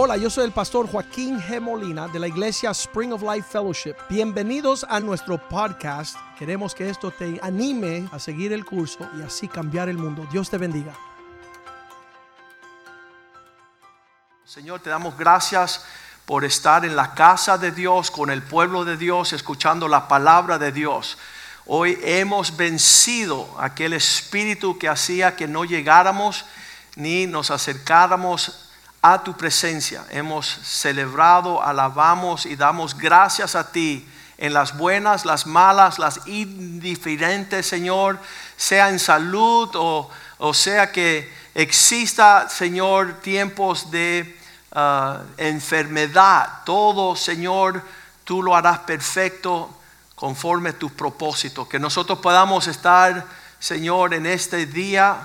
Hola, yo soy el pastor Joaquín G. Molina de la iglesia Spring of Life Fellowship. Bienvenidos a nuestro podcast. Queremos que esto te anime a seguir el curso y así cambiar el mundo. Dios te bendiga. Señor, te damos gracias por estar en la casa de Dios, con el pueblo de Dios, escuchando la palabra de Dios. Hoy hemos vencido aquel espíritu que hacía que no llegáramos ni nos acercáramos a tu presencia. Hemos celebrado, alabamos y damos gracias a ti en las buenas, las malas, las indiferentes, Señor, sea en salud o, o sea que exista, Señor, tiempos de uh, enfermedad. Todo, Señor, tú lo harás perfecto conforme a tus propósitos. Que nosotros podamos estar, Señor, en este día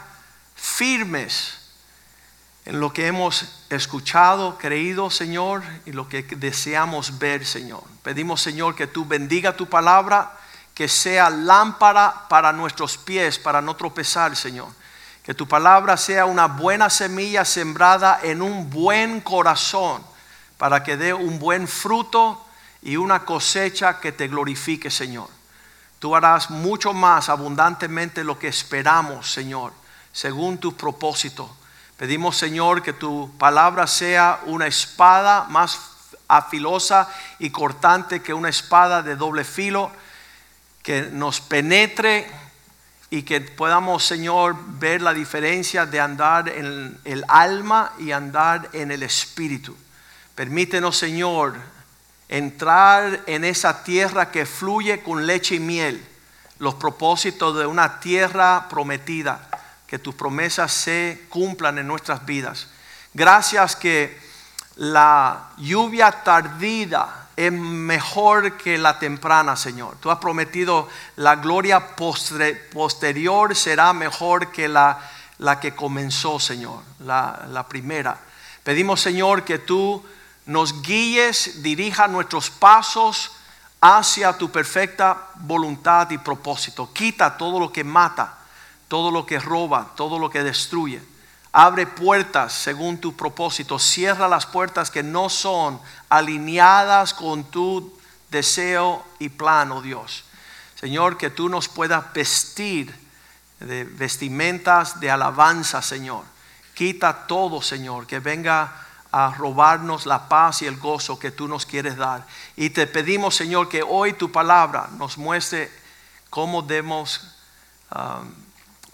firmes en lo que hemos escuchado, creído, Señor, y lo que deseamos ver, Señor. Pedimos, Señor, que tú bendiga tu palabra, que sea lámpara para nuestros pies, para no tropezar, Señor. Que tu palabra sea una buena semilla sembrada en un buen corazón, para que dé un buen fruto y una cosecha que te glorifique, Señor. Tú harás mucho más abundantemente lo que esperamos, Señor, según tu propósito Pedimos, Señor, que tu palabra sea una espada más afilosa y cortante que una espada de doble filo, que nos penetre y que podamos, Señor, ver la diferencia de andar en el alma y andar en el espíritu. Permítenos, Señor, entrar en esa tierra que fluye con leche y miel, los propósitos de una tierra prometida que tus promesas se cumplan en nuestras vidas. Gracias que la lluvia tardida es mejor que la temprana, Señor. Tú has prometido la gloria posterior será mejor que la, la que comenzó, Señor, la, la primera. Pedimos, Señor, que tú nos guíes, dirija nuestros pasos hacia tu perfecta voluntad y propósito. Quita todo lo que mata todo lo que roba, todo lo que destruye. Abre puertas según tu propósito. Cierra las puertas que no son alineadas con tu deseo y plan, oh Dios. Señor, que tú nos puedas vestir de vestimentas de alabanza, Señor. Quita todo, Señor, que venga a robarnos la paz y el gozo que tú nos quieres dar. Y te pedimos, Señor, que hoy tu palabra nos muestre cómo debemos um,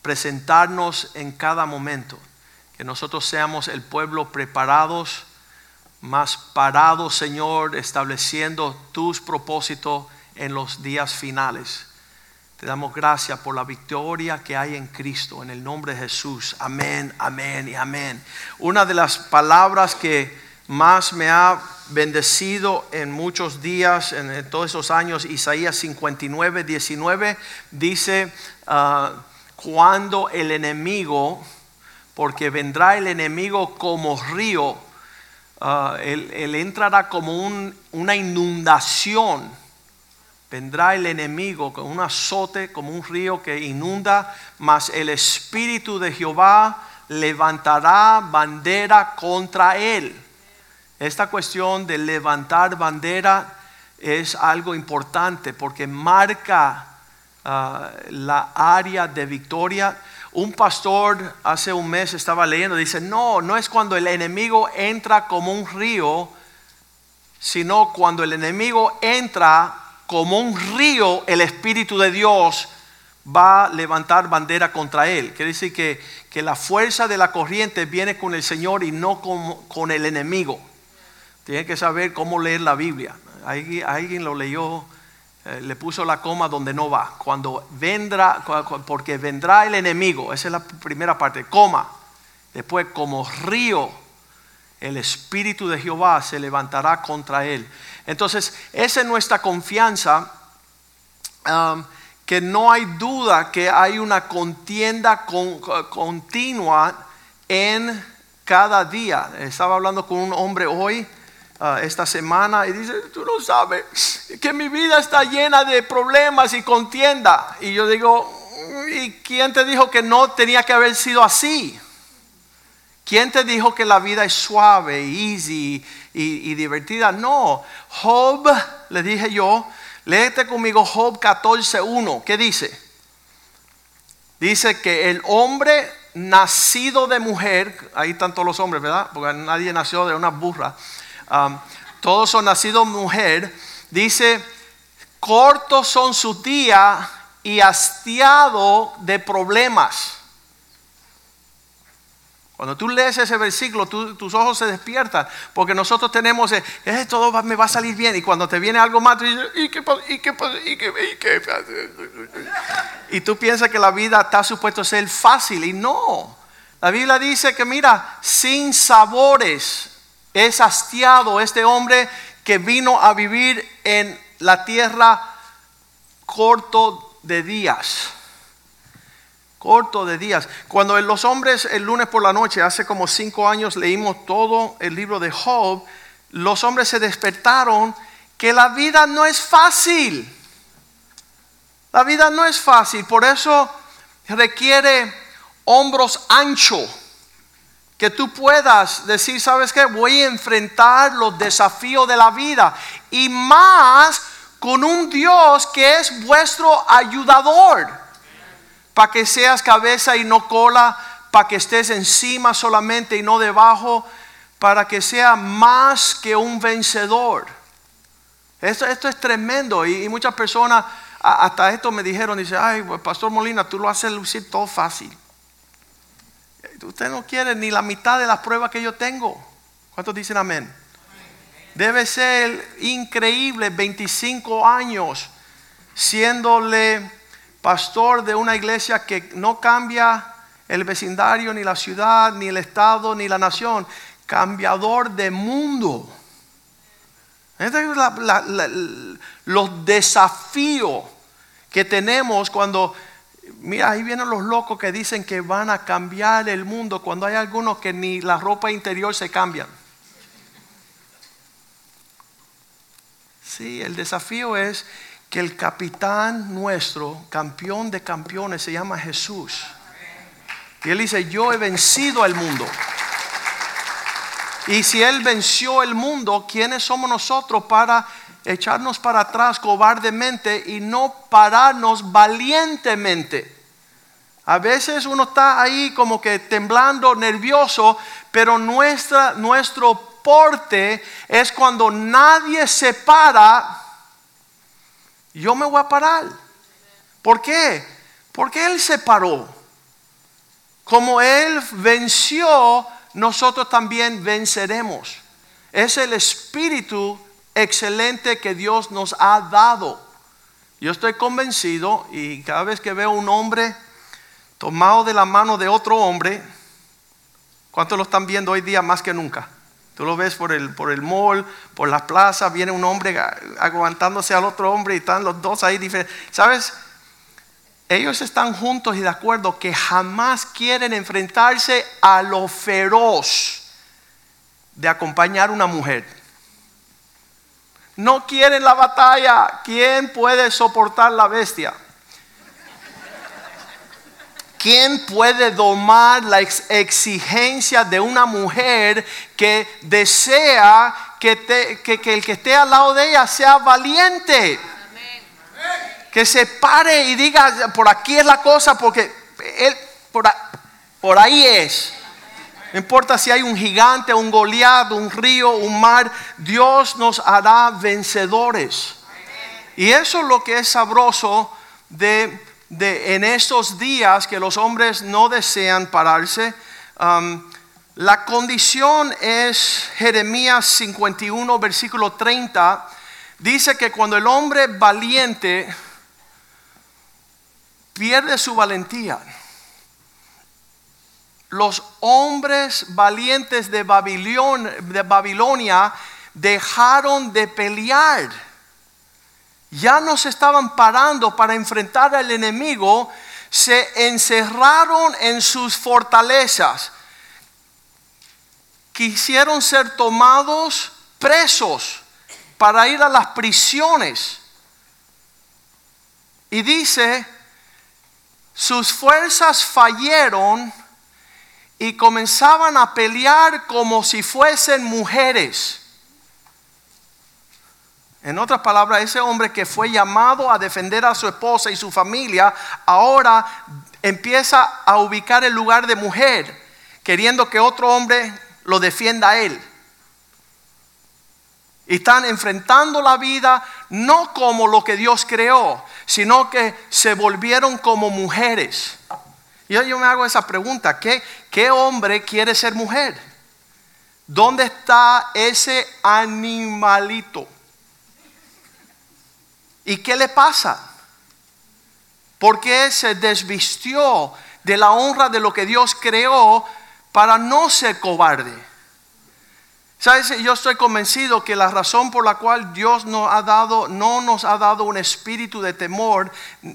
presentarnos en cada momento, que nosotros seamos el pueblo preparados, más parados, Señor, estableciendo tus propósitos en los días finales. Te damos gracias por la victoria que hay en Cristo, en el nombre de Jesús. Amén, amén y amén. Una de las palabras que más me ha bendecido en muchos días, en todos esos años, Isaías 59, 19, dice, uh, cuando el enemigo, porque vendrá el enemigo como río, uh, él, entrará como una inundación. Vendrá el enemigo con un azote, como un río que inunda, mas el Espíritu de Jehová levantará bandera contra él. Esta cuestión de levantar bandera es algo importante porque marca La área de victoria. Un pastor hace un mes estaba leyendo, dice, no, no es cuando el enemigo entra como un río, sino cuando el enemigo entra como un río, el Espíritu de Dios va a levantar bandera contra él. Quiere decir que, que la fuerza de la corriente viene con el Señor y no con, con el enemigo. Tiene que saber cómo leer la Biblia. Alguien, alguien lo leyó eh, le puso la coma donde no va. Cuando vendrá, porque vendrá el enemigo, esa es la primera parte, coma. Después, como río, el Espíritu de Jehová se levantará contra él. Entonces, esa es nuestra confianza, um, que no hay duda que hay una contienda continua en cada día. Estaba hablando con un hombre hoy Ah, esta semana y dice, tú no sabes que mi vida está llena de problemas y contienda. Y yo digo, ¿y quién te dijo que no tenía que haber sido así? ¿Quién te dijo que la vida es suave, easy y, y divertida? No. Job, le dije yo, léete conmigo Job 14.1. ¿Qué dice? Dice que el hombre nacido de mujer, ahí están todos los hombres, ¿verdad? Porque nadie nació de una burra. Todos son nacidos mujer. Dice, cortos son sus días y hastiado de problemas. Cuando tú lees ese versículo, tus ojos se despiertan, porque nosotros tenemos, eh, eh, todo me va a salir bien, y cuando te viene algo más, tú dices, ¿y qué ¿Y qué ¿Y qué, ¿Y qué Y tú piensas que la vida está supuesto a ser fácil, y no. La Biblia dice que, mira, sin sabores es hastiado este hombre que vino a vivir en la tierra corto de días corto de días. Cuando los hombres el lunes por la noche, hace como cinco años, leímos todo el libro de Job, los hombres se despertaron que la vida no es fácil. La vida no es fácil, por eso requiere hombros anchos. Que tú puedas decir, ¿sabes qué? Voy a enfrentar los desafíos de la vida. Y más con un Dios que es vuestro ayudador para que seas cabeza y no cola, para que estés encima solamente y no debajo, para que sea más que un vencedor. Esto, esto es tremendo y, muchas personas hasta esto me dijeron, dice, ay, pues, Pastor Molina, tú lo haces lucir todo fácil. Usted no quiere ni la mitad de las pruebas que yo tengo. ¿Cuántos dicen amén? Debe ser increíble 25 años siéndole pastor de una iglesia que no cambia el vecindario, ni la ciudad, ni el estado, ni la nación, cambiador de mundo. Los desafíos que tenemos cuando, mira, ahí vienen los locos que dicen que van a cambiar el mundo, cuando hay algunos que ni la ropa interior se cambian. Sí, el desafío es que el capitán nuestro, campeón de campeones, se llama Jesús. Y él dice, yo he vencido al mundo. Y si Él venció el mundo, ¿quiénes somos nosotros para echarnos para atrás cobardemente y no pararnos valientemente? A veces uno está ahí como que temblando, nervioso, pero nuestra, nuestro porte es cuando nadie se para yo me voy a parar. ¿Por qué? Porque Él se paró. Como Él venció, nosotros también venceremos. Es el espíritu excelente que Dios nos ha dado. Yo estoy convencido y cada vez que veo un hombre tomado de la mano de otro hombre, ¿cuántos lo están viendo hoy día más que nunca? Tú lo ves por el, por el mall, por la plaza, viene un hombre aguantándose al otro hombre y están los dos ahí diferentes. ¿Sabes? Ellos están juntos y de acuerdo que jamás quieren enfrentarse a lo feroz de acompañar a una mujer. No quieren la batalla. ¿Quién puede soportar la bestia? ¿Quién puede domar la exigencia de una mujer que desea que, el que esté al lado de ella sea valiente? Que se pare y diga, por aquí es la cosa, porque él, por, ahí es. No importa si hay un gigante, un Goliat, un río, un mar, Dios nos hará vencedores. Y eso es lo que es sabroso de de en estos días que los hombres no desean pararse. Um, la condición es Jeremías 51, versículo 30. Dice que cuando el hombre valiente pierde su valentía, los hombres valientes de, de Babilonia dejaron de pelear ya no se estaban parando para enfrentar al enemigo, se encerraron en sus fortalezas. Quisieron ser tomados presos para ir a las prisiones. Y dice, sus fuerzas fallaron y comenzaban a pelear como si fuesen mujeres. En otras palabras, ese hombre que fue llamado a defender a su esposa y su familia, ahora empieza a ubicar el lugar de mujer, queriendo que otro hombre lo defienda a él. Y están enfrentando la vida no como lo que Dios creó, sino que se volvieron como mujeres. Yo, yo me hago esa pregunta, ¿qué, ¿qué hombre quiere ser mujer? ¿Dónde está ese animalito? ¿Y qué le pasa? ¿Por qué se desvistió de la honra de lo que Dios creó para no ser cobarde? ¿Sabes? Yo estoy convencido que la razón por la cual Dios nos ha dado, no nos ha dado un espíritu de temor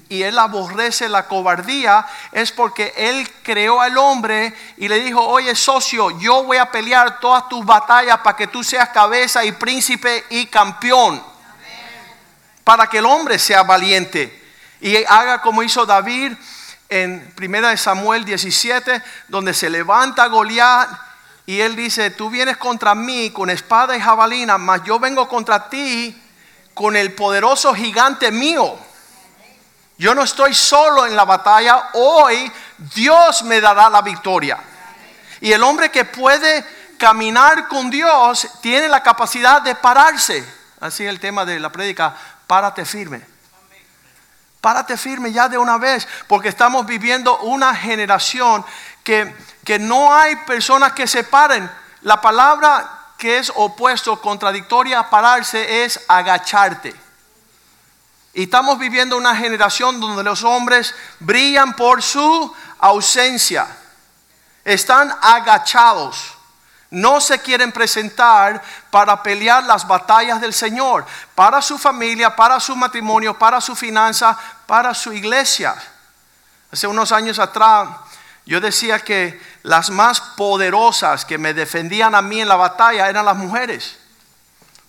y Él aborrece la cobardía es porque Él creó al hombre y le dijo, oye socio, yo voy a pelear todas tus batallas para que tú seas cabeza y príncipe y campeón. Para que el hombre sea valiente y haga como hizo David en 1 Samuel 17, donde se levanta Goliat y él dice, tú vienes contra mí con espada y jabalina, mas yo vengo contra ti con el poderoso gigante mío. Yo no estoy solo en la batalla, hoy Dios me dará la victoria. Y el hombre que puede caminar con Dios tiene la capacidad de pararse. Así el tema de la prédica, párate firme. Párate firme ya de una vez, porque estamos viviendo una generación que que no hay personas que se paren. La palabra que es opuesto, contradictoria a pararse es agacharte. Y estamos viviendo una generación donde los hombres brillan por su ausencia. Están agachados. No se quieren presentar para pelear las batallas del Señor, para su familia, para su matrimonio, para su finanza, para su iglesia. Hace unos años atrás yo decía que las más poderosas que me defendían a mí en la batalla eran las mujeres.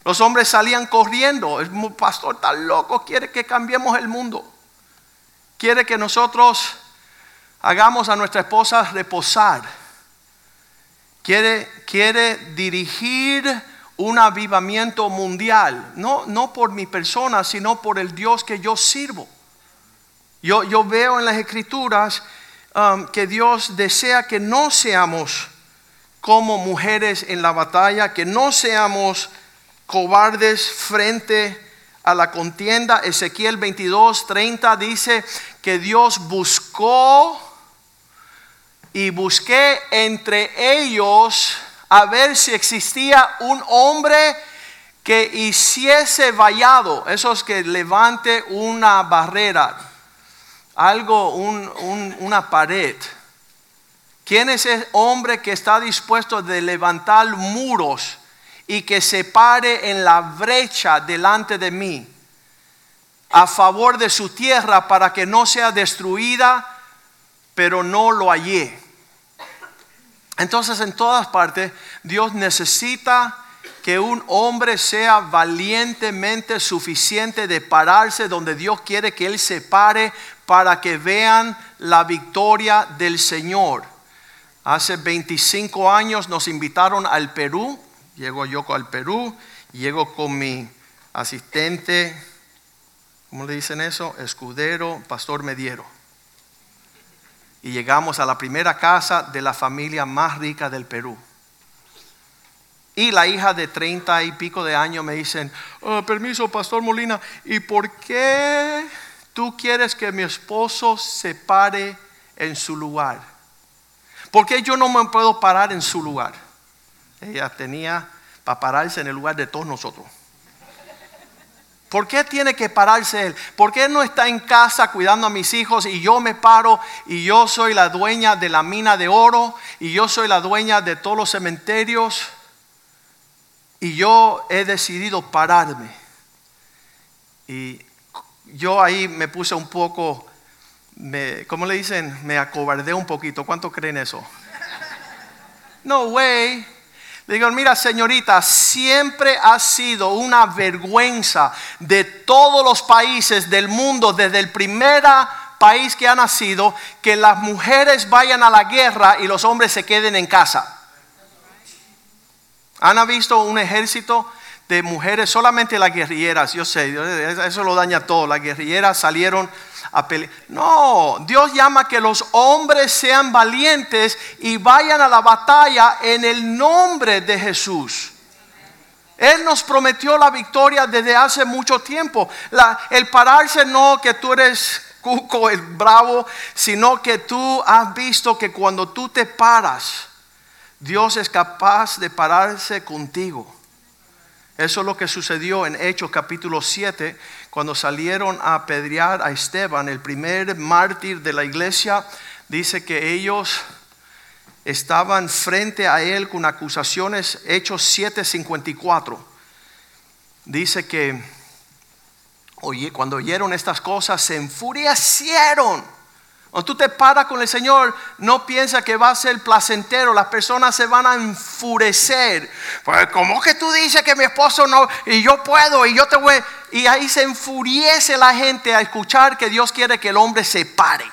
Los hombres salían corriendo. El pastor tan loco quiere que cambiemos el mundo. Quiere que nosotros hagamos a nuestra esposa reposar. Quiere, quiere dirigir un avivamiento mundial. No, no por mi persona, sino por el Dios que yo sirvo. Yo, yo veo en las escrituras Um, que Dios desea que no seamos como mujeres en la batalla, que no seamos cobardes frente a la contienda. Ezequiel 22, 30 dice que Dios buscó y busqué entre ellos a ver si existía un hombre que hiciese vallado, esos que levante una barrera algo, una pared. ¿Quién es ese hombre que está dispuesto de levantar muros y que se pare en la brecha delante de mí a favor de su tierra para que no sea destruida, pero no lo hallé? Entonces en todas partes Dios necesita que un hombre sea valientemente suficiente de pararse donde Dios quiere que él se pare para que vean la victoria del Señor. Hace 25 años nos invitaron al Perú, llego yo al Perú, llego con mi asistente, ¿cómo le dicen eso? Escudero, pastor Mediero. Y llegamos a la primera casa de la familia más rica del Perú. Y la hija de treinta y pico de años me dicen, oh, permiso, Pastor Molina, ¿y por qué tú quieres que mi esposo se pare en su lugar. ¿Por qué yo no me puedo parar en su lugar? Ella tenía para pararse en el lugar de todos nosotros. ¿Por qué tiene que pararse él? ¿Por qué no está en casa cuidando a mis hijos y yo me paro y yo soy la dueña de la mina de oro y yo soy la dueña de todos los cementerios y yo he decidido pararme? Y yo ahí me puse un poco, ¿cómo le dicen? Me acobardé un poquito. ¿Cuánto creen eso? No way. Le digo, mira señorita, siempre ha sido una vergüenza de todos los países del mundo desde la primera país que ha nacido que las mujeres vayan a la guerra y los hombres se queden en casa. ¿Han visto un ejército de mujeres? Solamente las guerrilleras, yo sé, eso lo daña todo. Las guerrilleras salieron a pelear. No, Dios llama que los hombres sean valientes y vayan a la batalla en el nombre de Jesús. Él nos prometió la victoria desde hace mucho tiempo. el pararse no que tú eres cuco, el bravo, sino que tú has visto que cuando tú te paras, Dios es capaz de pararse contigo. Eso es lo que sucedió en Hechos capítulo 7, cuando salieron a apedrear a Esteban, el primer mártir de la iglesia. Dice que ellos estaban frente a él con acusaciones, Hechos 7:54. Dice que oye, cuando oyeron estas cosas se enfurecieron. Cuando tú te paras con el Señor, no piensa que va a ser placentero. Las personas se van a enfurecer. Pues, ¿cómo que tú dices que mi esposo no? Y yo puedo, y yo te voy. Y ahí se enfurece la gente a escuchar que Dios quiere que el hombre se pare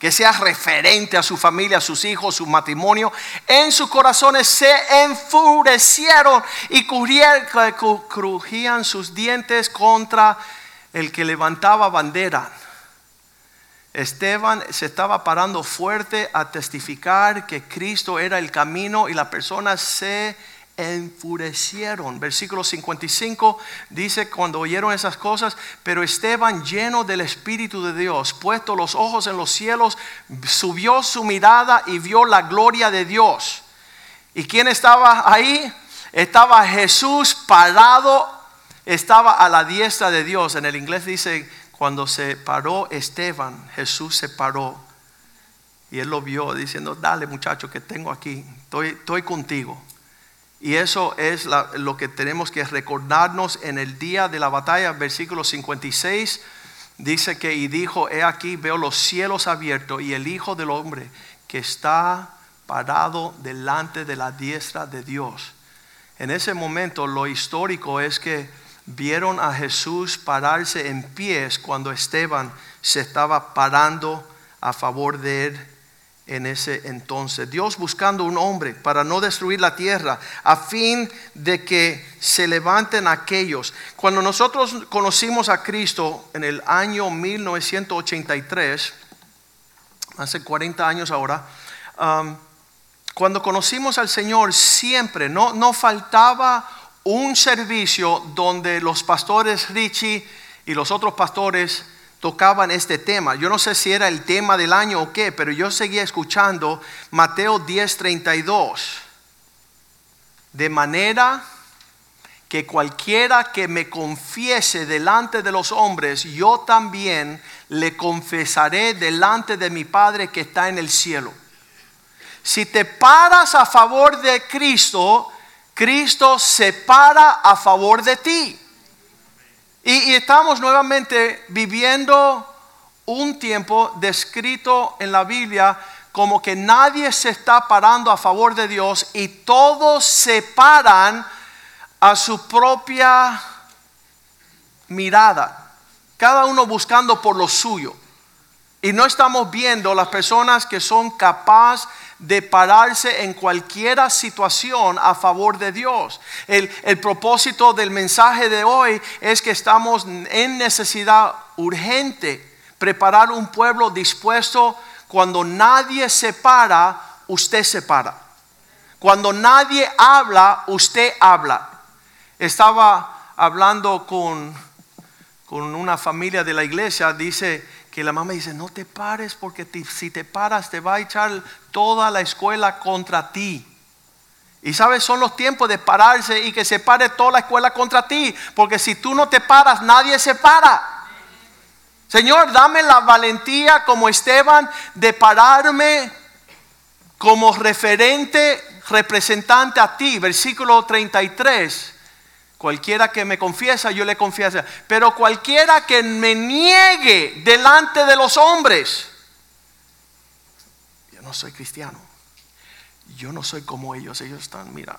que sea referente a su familia, a sus hijos, su matrimonio, en sus corazones se enfurecieron y crujían sus dientes contra el que levantaba bandera. Esteban se estaba parando fuerte a testificar que Cristo era el camino y las personas se enfurecieron. Versículo 55 dice, cuando oyeron esas cosas, pero Esteban lleno del Espíritu de Dios, puesto los ojos en los cielos, subió su mirada y vio la gloria de Dios. ¿Y quién estaba ahí? Estaba Jesús parado, estaba a la diestra de Dios. En el inglés dice, cuando se paró Esteban, Jesús se paró. Y él lo vio diciendo, dale muchacho que tengo aquí, estoy, contigo. Y eso es lo que tenemos que recordarnos en el día de la batalla. Versículo 56 dice que y dijo, he aquí, veo los cielos abiertos y el Hijo del Hombre que está parado delante de la diestra de Dios. En ese momento lo histórico es que vieron a Jesús pararse en pies cuando Esteban se estaba parando a favor de él en ese entonces. Dios buscando un hombre para no destruir la tierra, a fin de que se levanten aquellos. Cuando nosotros conocimos a Cristo en el año 1983, hace 40 años ahora, um, cuando conocimos al Señor siempre, no, no faltaba un servicio donde los pastores Richie y los otros pastores tocaban este tema. Yo no sé si era el tema del año o qué, pero yo seguía escuchando Mateo 10:32. De manera que cualquiera que me confiese delante de los hombres, yo también le confesaré delante de mi Padre que está en el cielo. Si te paras a favor de Cristo, Cristo se para a favor de ti. Y, estamos nuevamente viviendo un tiempo descrito en la Biblia como que nadie se está parando a favor de Dios y todos se paran a su propia mirada, cada uno buscando por lo suyo. Y no estamos viendo las personas que son capaces de pararse en cualquier situación a favor de Dios. El, propósito del mensaje de hoy es que estamos en necesidad urgente, preparar un pueblo dispuesto cuando nadie se para, usted se para. Cuando nadie habla, usted habla. Estaba hablando con, con una familia de la iglesia, dice, que la mamá dice, no te pares porque si te paras te va a echar toda la escuela contra ti. Y sabes, son los tiempos de pararse y que se pare toda la escuela contra ti. Porque si tú no te paras, nadie se para. Señor, dame la valentía como Esteban de pararme como referente, representante a ti. Versículo 33. Cualquiera que me confiesa, yo le confieso. Pero cualquiera que me niegue delante de los hombres, yo no soy cristiano. Yo no soy como ellos. Ellos están, mira.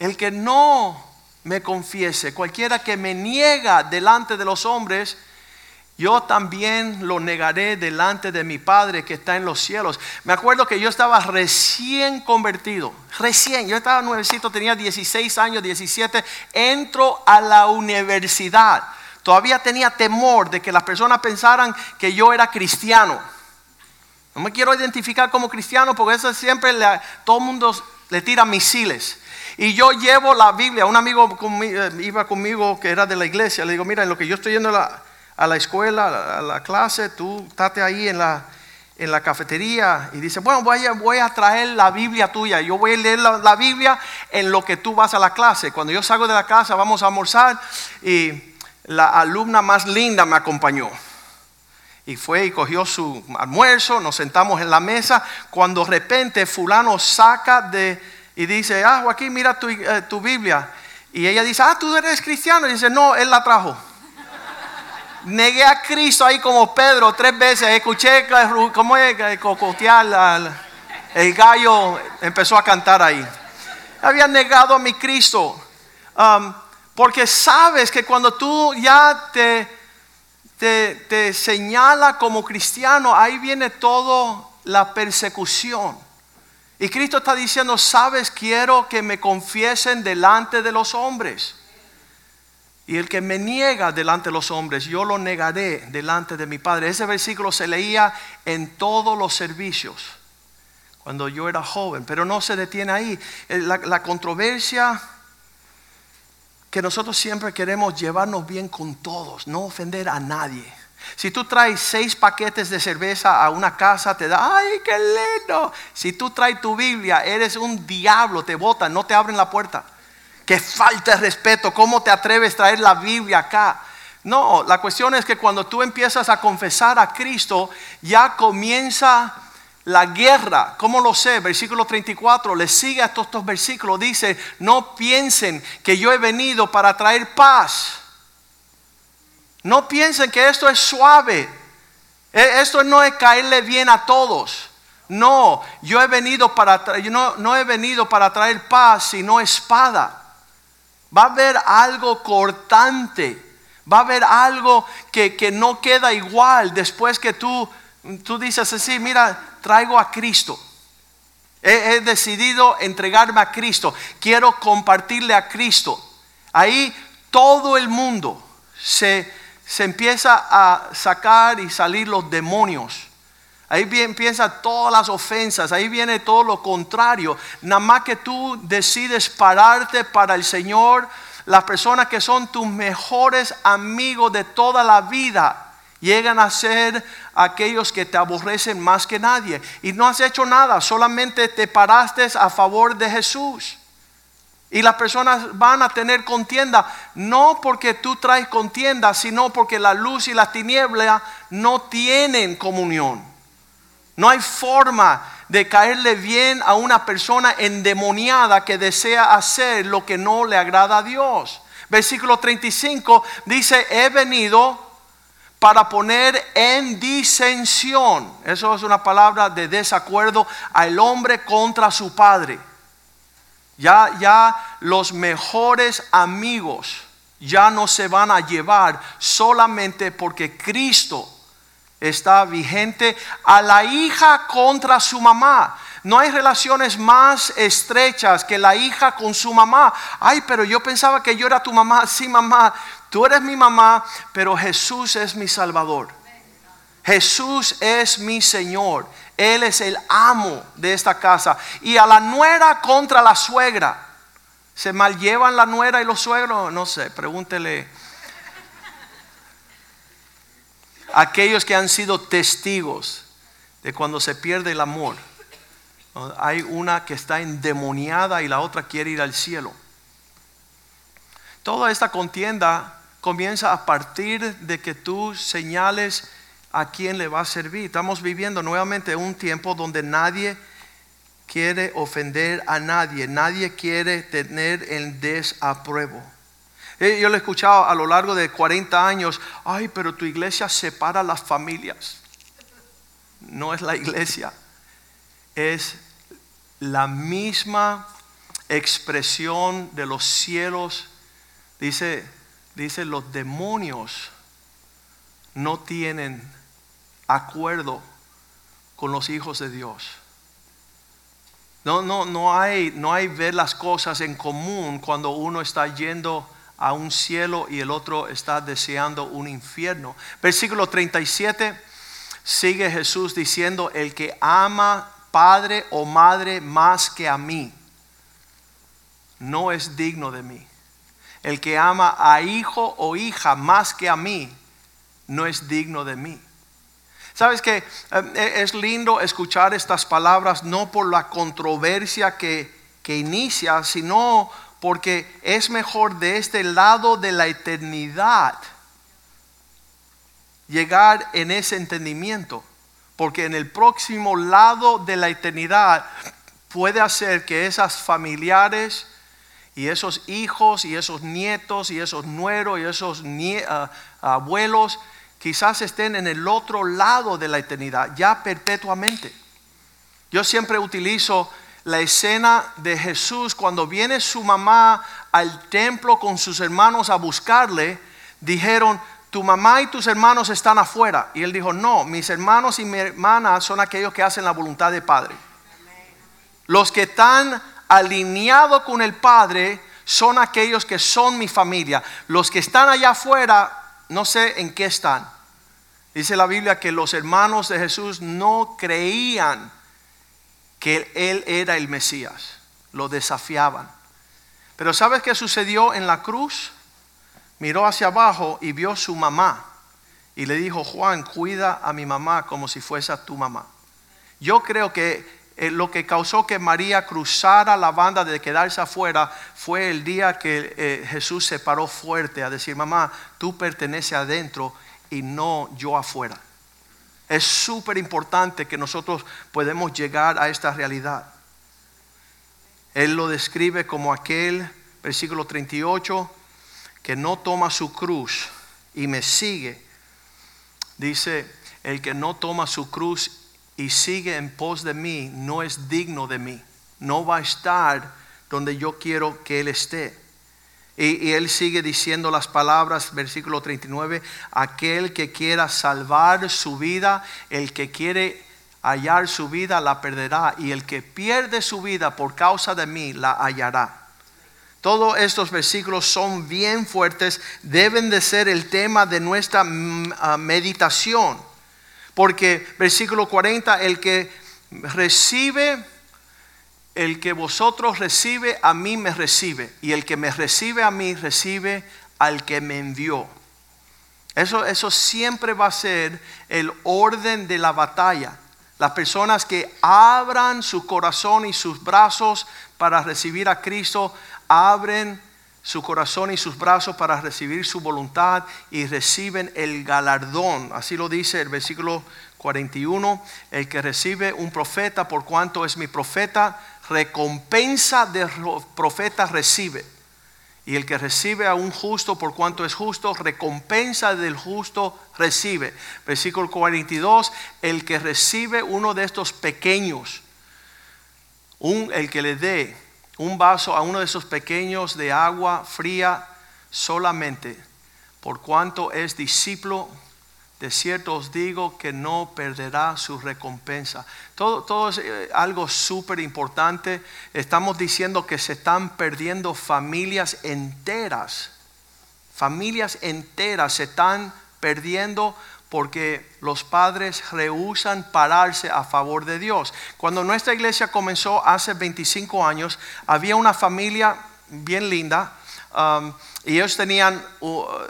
El que no me confiese, cualquiera que me niega delante de los hombres, yo también lo negaré delante de mi Padre que está en los cielos. Me acuerdo que yo estaba recién convertido, recién, yo estaba nuevecito, tenía 16 años, 17, entro a la universidad. Todavía tenía temor de que las personas pensaran que yo era cristiano. No me quiero identificar como cristiano porque eso siempre todo el mundo le tira misiles. Y yo llevo la Biblia, un amigo eh, iba conmigo que era de la iglesia, le digo, mira, en lo que yo estoy yendo a la, a la escuela, a la clase, tú estate ahí en la, en la cafetería y dice, bueno, voy a, voy a traer la Biblia tuya, yo voy a leer la, Biblia en lo que tú vas a la clase. Cuando yo salgo de la casa vamos a almorzar y la alumna más linda me acompañó. Y fue y cogió su almuerzo, nos sentamos en la mesa, cuando de repente fulano saca de y dice, ah, Joaquín, mira tu, eh, tu Biblia. Y ella dice, ah, tú eres cristiano. Y dice, no, él la trajo. Negué a Cristo ahí como Pedro tres veces. Escuché cómo es. El gallo empezó a cantar ahí. Había negado a mi Cristo. Um, porque sabes que cuando tú ya te, te, te señala como cristiano, ahí viene toda la persecución. Y Cristo está diciendo, sabes, quiero que me confiesen delante de los hombres. Y el que me niega delante de los hombres, yo lo negaré delante de mi Padre. Ese versículo se leía en todos los servicios cuando yo era joven, pero no se detiene ahí. Eh, la, la controversia que nosotros siempre queremos llevarnos bien con todos, no ofender a nadie. Si tú traes seis paquetes de cerveza a una casa, te da, ay, qué lindo. Si tú traes tu Biblia, eres un diablo, te botan, no te abren la puerta. Que falta de respeto, ¿cómo te atreves a traer la Biblia acá? No, la cuestión es que cuando tú empiezas a confesar a Cristo, ya comienza la guerra. ¿Cómo lo sé? Versículo 34, le sigue a todos estos versículos, dice, no piensen que yo he venido para traer paz. No piensen que esto es suave. E, esto no es caerle bien a todos. No, yo he venido para no, no he venido para traer paz, sino espada. Va a haber algo cortante. Va a haber algo que, que no queda igual después que tú, tú dices así, mira, traigo a Cristo. He, he decidido entregarme a Cristo. Quiero compartirle a Cristo. Ahí todo el mundo se, se empieza a sacar y salir los demonios. Ahí empiezan todas las ofensas, ahí viene todo lo contrario. Nada más que tú decides pararte para el Señor, las personas que son tus mejores amigos de toda la vida llegan a ser aquellos que te aborrecen más que nadie. Y no has hecho nada, solamente te paraste a favor de Jesús. Y las personas van a tener contienda, no porque tú traes contienda, sino porque la luz y la tiniebla no tienen comunión. No hay forma de caerle bien a una persona endemoniada que desea hacer lo que no le agrada a Dios. Versículo 35 dice, he venido para poner en disensión, eso es una palabra de desacuerdo, al hombre contra su padre ya, ya los mejores amigos ya no se van a llevar solamente porque Cristo está vigente a la hija contra su mamá. No hay relaciones más estrechas que la hija con su mamá. Ay, pero yo pensaba que yo era tu mamá. Sí, mamá, tú eres mi mamá, pero Jesús es mi Salvador. Jesús es mi Señor. Él es el amo de esta casa. Y a la nuera contra la suegra. ¿Se llevan la nuera y los suegros? No sé, pregúntele. Aquellos que han sido testigos de cuando se pierde el amor. Hay una que está endemoniada y la otra quiere ir al cielo. Toda esta contienda comienza a partir de que tú señales a quién le va a servir. Estamos viviendo nuevamente un tiempo donde nadie quiere ofender a nadie, nadie quiere tener el desapruebo. Eh, yo lo he escuchado a lo largo de 40 años, ay, pero tu iglesia separa las familias. No es la iglesia, es la misma expresión de los cielos. Dice, dice los demonios no tienen acuerdo con los hijos de Dios. No, no, no, hay, no hay ver las cosas en común cuando uno está yendo a un cielo y el otro está deseando un infierno. Versículo 37 sigue Jesús diciendo, el que ama padre o madre más que a mí, no es digno de mí. El que ama a hijo o hija más que a mí, no es digno de mí. Sabes que eh, es lindo escuchar estas palabras no por la controversia que, que inicia, sino porque es mejor de este lado de la eternidad llegar en ese entendimiento, porque en el próximo lado de la eternidad puede hacer que esas familiares y esos hijos y esos nietos y esos nueros y esos ah, abuelos quizás estén en el otro lado de la eternidad, ya perpetuamente. Yo siempre utilizo la escena de Jesús cuando viene su mamá al templo con sus hermanos a buscarle, dijeron, tu mamá y tus hermanos están afuera. Y él dijo, no, mis hermanos y mi hermana son aquellos que hacen la voluntad del Padre. Los que están alineados con el Padre son aquellos que son mi familia. Los que están allá afuera no sé en qué están. Dice la Biblia que los hermanos de Jesús no creían que Él era el Mesías. Lo desafiaban. Pero ¿sabes qué sucedió en la cruz? Miró hacia abajo y vio su mamá. Y le dijo, Juan, cuida a mi mamá como si fuese tu mamá. Yo creo que eh, lo que causó que María cruzara la banda de quedarse afuera fue el día que eh, Jesús se paró fuerte a decir, mamá, tú perteneces adentro y no yo afuera. Es súper importante que nosotros podemos llegar a esta realidad. Él lo describe como aquel, versículo 38, que no toma su cruz y me sigue. Dice, el que no toma su cruz y sigue en pos de mí no es digno de mí. No va a estar donde yo quiero que Él esté. Y, Él sigue diciendo las palabras, versículo 39, aquel que quiera salvar su vida, el que quiere hallar su vida, la perderá. Y el que pierde su vida por causa de mí, la hallará. Todos estos versículos son bien fuertes, deben de ser el tema de nuestra mm, ah, meditación porque versículo 40, el que recibe, el que vosotros recibe, a mí me recibe. Y el que me recibe a mí, recibe al que me envió. Eso, eso siempre va a ser el orden de la batalla. Las personas que abran su corazón y sus brazos para recibir a Cristo, abren su corazón y sus brazos para recibir su voluntad y reciben el galardón. Así lo dice el versículo 41, el que recibe un profeta por cuanto es mi profeta, recompensa de profeta recibe. Y el que recibe a un justo por cuanto es justo, recompensa del justo recibe. Versículo 42, el que recibe uno de estos pequeños, un, el que le dé un vaso a uno de esos pequeños de agua fría solamente, por cuanto es discípulo, de cierto os digo que no perderá su recompensa. Todo, todo es eh, algo súper importante. Estamos diciendo que se están perdiendo familias enteras. Familias enteras se están perdiendo porque los padres rehusan pararse a favor de Dios. Cuando nuestra iglesia comenzó hace 25 años, había una familia bien linda um, y ellos tenían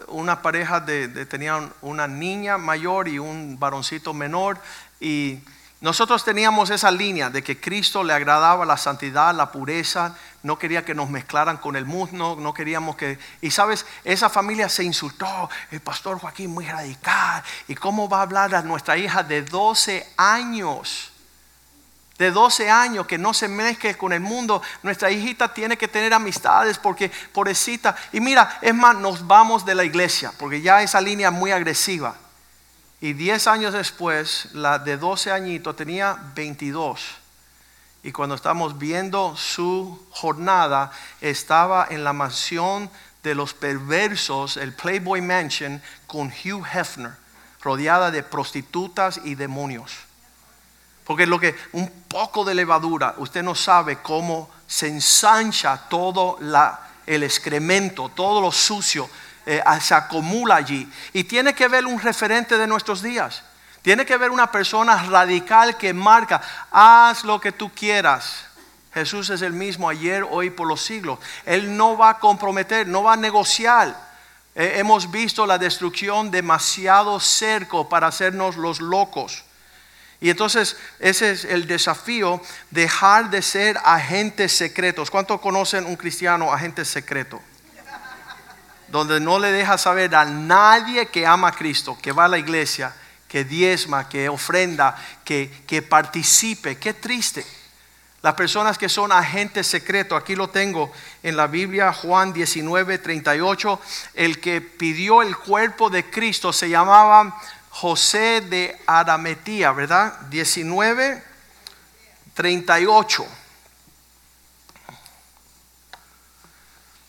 una pareja de, tenían una niña mayor y un varoncito menor y nosotros teníamos esa línea de que Cristo le agradaba la santidad, la pureza, no quería que nos mezclaran con el mundo, no queríamos que... Y sabes, esa familia se insultó, el pastor Joaquín muy radical, ¿y cómo va a hablar a nuestra hija de 12 años? De 12 años que no se mezcle con el mundo, nuestra hijita tiene que tener amistades porque pobrecita. Y mira, es más, nos vamos de la iglesia porque ya esa línea es muy agresiva. Y 10 años después, la de 12 añitos tenía 22. Y cuando estamos viendo su jornada, estaba en la mansión de los perversos, el Playboy Mansion, con Hugh Hefner. rodeada de prostitutas y demonios. Porque lo que un poco de levadura, usted no sabe cómo se ensancha todo el excremento, todo lo sucio eh, se acumula allí. Y tiene que ver un referente de nuestros días. Tiene que ver una persona radical que marca, haz lo que tú quieras. Jesús es el mismo ayer, hoy, por los siglos. Él no va a comprometer, no va a negociar. Eh, hemos visto la destrucción demasiado cerco para hacernos los locos. Y entonces ese es el desafío, dejar de ser agentes secretos. ¿Cuántos conocen un cristiano agente secreto? Donde no le deja saber a nadie que ama a Cristo, que va a la iglesia, que diezma, que ofrenda, que, que participe. Qué triste. Las personas que son agentes secretos, aquí lo tengo en la Biblia, Juan 19, 38, el que pidió el cuerpo de Cristo se llamaba José de Arametía, ¿verdad? 19, 38.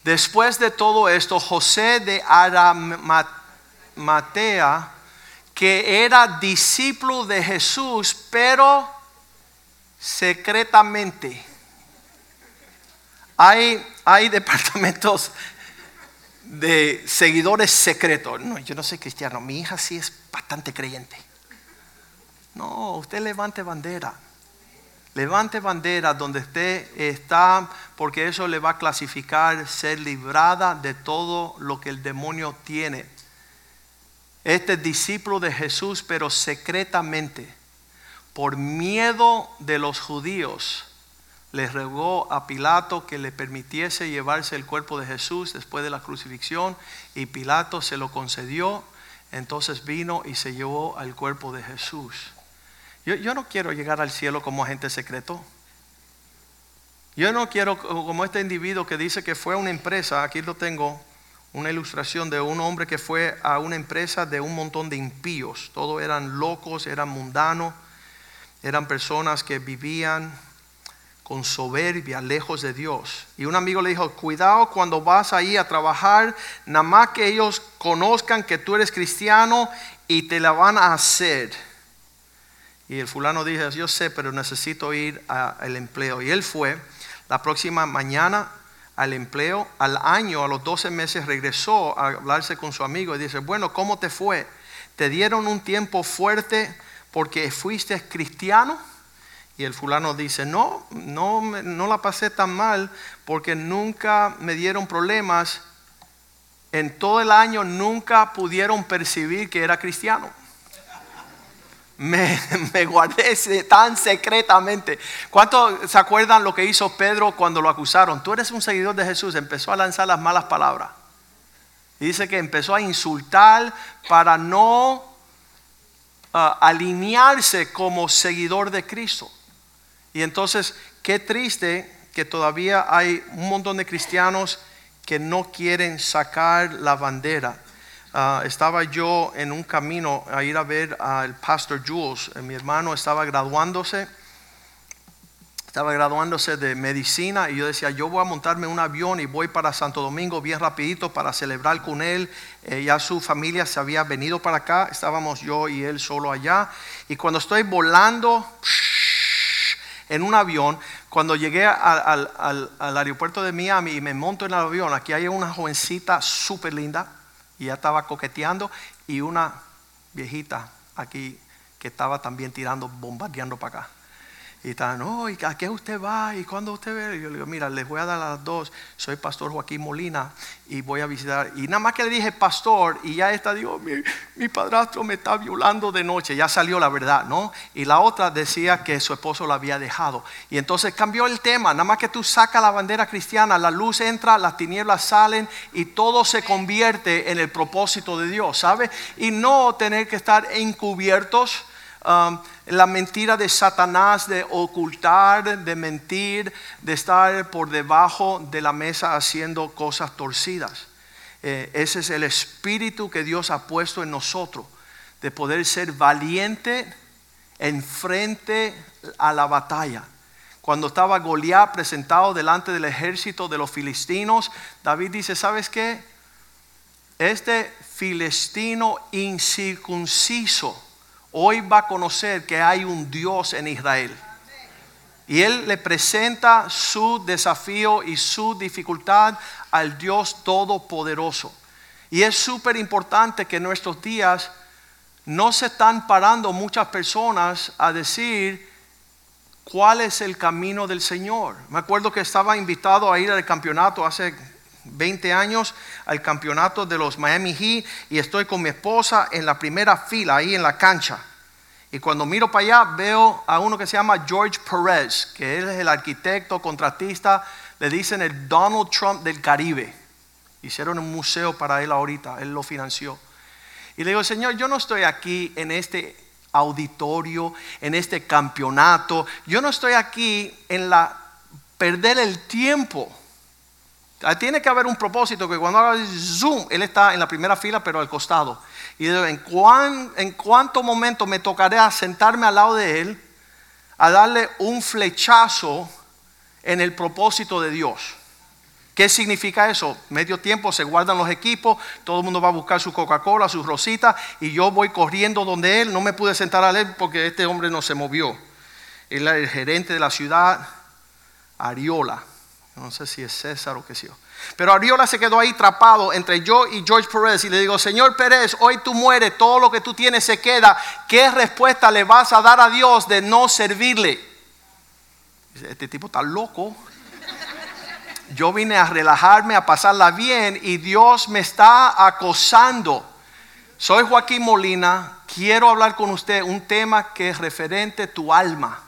Después de todo esto, José de Aramatea, que era discípulo de Jesús, pero secretamente. Hay, hay departamentos de seguidores secretos. No, yo no soy cristiano, mi hija sí es bastante creyente. No, usted levante bandera. Levante bandera donde usted está, porque eso le va a clasificar ser librada de todo lo que el demonio tiene. Este discípulo de Jesús, pero secretamente, por miedo de los judíos, le rogó a Pilato que le permitiese llevarse el cuerpo de Jesús después de la crucifixión y Pilato se lo concedió. Entonces vino y se llevó al cuerpo de Jesús. Yo, yo no quiero llegar al cielo como agente secreto. Yo no quiero como este individuo que dice que fue a una empresa, aquí lo tengo, una ilustración de un hombre que fue a una empresa de un montón de impíos. Todos eran locos, eran mundanos, eran personas que vivían con soberbia, lejos de Dios. Y un amigo le dijo, cuidado cuando vas ahí a trabajar, nada más que ellos conozcan que tú eres cristiano y te la van a hacer. Y el fulano dijo, yo sé, pero necesito ir al empleo. Y él fue la próxima mañana al empleo, al año, a los 12 meses, regresó a hablarse con su amigo y dice, bueno, ¿cómo te fue? ¿Te dieron un tiempo fuerte porque fuiste cristiano? Y el fulano dice, no, no, no la pasé tan mal porque nunca me dieron problemas. En todo el año nunca pudieron percibir que era cristiano. Me, guardé tan secretamente. ¿Cuántos se acuerdan lo que hizo Pedro cuando lo acusaron? Tú eres un seguidor de Jesús. Empezó a lanzar las malas palabras. Dice que empezó a insultar para no ah, alinearse como seguidor de Cristo. Y entonces, qué triste que todavía hay un montón de cristianos que no quieren sacar la bandera. Ah, estaba yo en un camino a ir a ver al pastor Jules. Eh, mi hermano estaba graduándose, estaba graduándose de medicina y yo decía, yo voy a montarme un avión y voy para Santo Domingo bien rapidito para celebrar con él. Eh, ya su familia se había venido para acá, estábamos yo y él solo allá. Y cuando estoy volando en un avión. Cuando llegué al, aeropuerto de Miami y me monto en el avión, aquí hay una jovencita súper linda y ya estaba coqueteando y una viejita aquí que estaba también tirando, bombardeando para acá. Y están, no, ¿y a qué usted va? ¿Y cuándo usted ve? Y yo le digo, mira, les voy a dar a las dos. Soy pastor Joaquín Molina y voy a visitar. Y nada más que le dije pastor, y ya está, digo, mi, mi padrastro me está violando de noche. Ya salió la verdad, ¿no? Y la otra decía que su esposo la había dejado. Y entonces cambió el tema. Nada más que tú sacas la bandera cristiana, la luz entra, las tinieblas salen y todo se convierte en el propósito de Dios, ¿sabe? Y no tener que estar encubiertos Um, la mentira de Satanás de ocultar, de mentir, de estar por debajo de la mesa haciendo cosas torcidas. Eh, ese es el espíritu que Dios ha puesto en nosotros, de poder ser valiente en frente a la batalla. Cuando estaba Goliat presentado delante del ejército de los filistinos, David dice, ¿sabes qué? este filistino incircunciso hoy va a conocer que hay un Dios en Israel. Y él le presenta su desafío y su dificultad al Dios Todopoderoso. Y es súper importante que en nuestros días no se están parando muchas personas a decir cuál es el camino del Señor. Me acuerdo que estaba invitado a ir al campeonato hace 20 años, al campeonato de los Miami Heat, y estoy con mi esposa en la primera fila, ahí en la cancha. Y cuando miro para allá veo a uno que se llama George Perez, que él es el arquitecto, contratista, le dicen el Donald Trump del Caribe. Hicieron un museo para él ahorita, él lo financió. Y le digo, Señor, yo no estoy aquí en este auditorio, en este campeonato, yo no estoy aquí en la perder el tiempo. Tiene que haber un propósito que cuando haga zoom, él está en la primera fila, pero al costado. Y ¿en, en cuánto momento me tocaré sentarme al lado de él a darle un flechazo en el propósito de Dios? ¿Qué significa eso? Medio tiempo se guardan los equipos, todo el mundo va a buscar su Coca-Cola, su rosita, y yo voy corriendo donde él. No me pude sentar a él porque este hombre no se movió. Él era el gerente de la ciudad, Ariola. No sé si es César o qué sé yo. Pero Ariola se quedó ahí atrapado entre yo y George Pérez y le digo, Señor Pérez, hoy tú mueres, todo lo que tú tienes se queda. ¿Qué respuesta le vas a dar a Dios de no servirle? Este tipo está loco. Yo vine a relajarme, a pasarla bien y Dios me está acosando. Soy Joaquín Molina, quiero hablar con usted un tema que es referente a tu alma.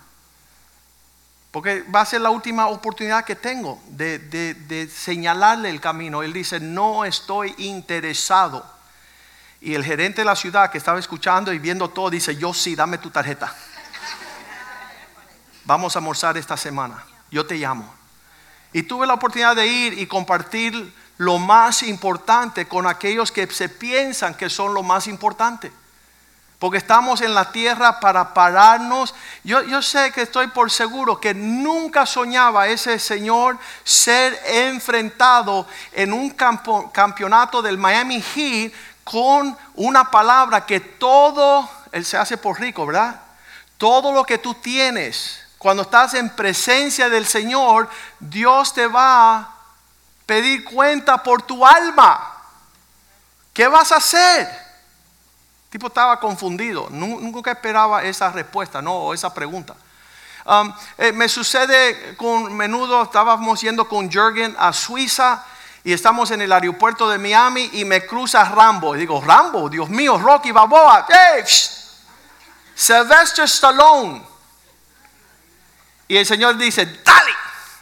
Porque va a ser la última oportunidad que tengo de, señalarle el camino. Él dice, no estoy interesado. Y el gerente de la ciudad que estaba escuchando y viendo todo dice, yo sí, dame tu tarjeta. Vamos a almorzar esta semana. Yo te llamo. Y tuve la oportunidad de ir y compartir lo más importante con aquellos que se piensan que son lo más importante. Porque estamos en la tierra para pararnos. Yo, yo sé que estoy por seguro que nunca soñaba ese señor ser enfrentado en un campeonato del Miami Heat con una palabra que todo, él se hace por rico, ¿verdad? Todo lo que tú tienes, cuando estás en presencia del Señor, Dios te va a pedir cuenta por tu alma. ¿Qué vas a hacer? Tipo estaba confundido, nunca esperaba esa respuesta, no, esa pregunta. Um, eh, me sucede con menudo, estábamos yendo con Jürgen a Suiza y estamos en el aeropuerto de Miami y me cruza Rambo. Y digo, Rambo, Dios mío, Rocky Balboa, hey, Sylvester Stallone. Y el Señor dice, dale.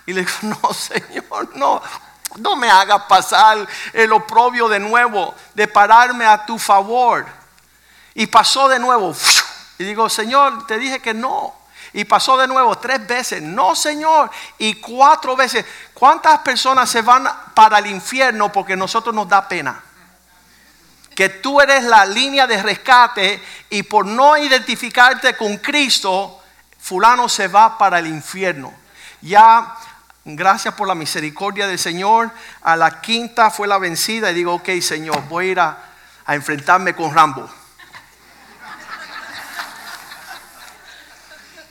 Y le digo, no, Señor, no, no me hagas pasar el oprobio de nuevo, de pararme a tu favor. Y pasó de nuevo. Y digo, Señor, te dije que no. Y pasó de nuevo tres veces, no Señor. Y cuatro veces. ¿Cuántas personas se van para el infierno porque nosotros nos da pena? Que tú eres la línea de rescate y por no identificarte con Cristo, fulano se va para el infierno. Ya, gracias por la misericordia del Señor, a la quinta fue la vencida y digo, ok Señor, voy a ir a, a enfrentarme con Rambo.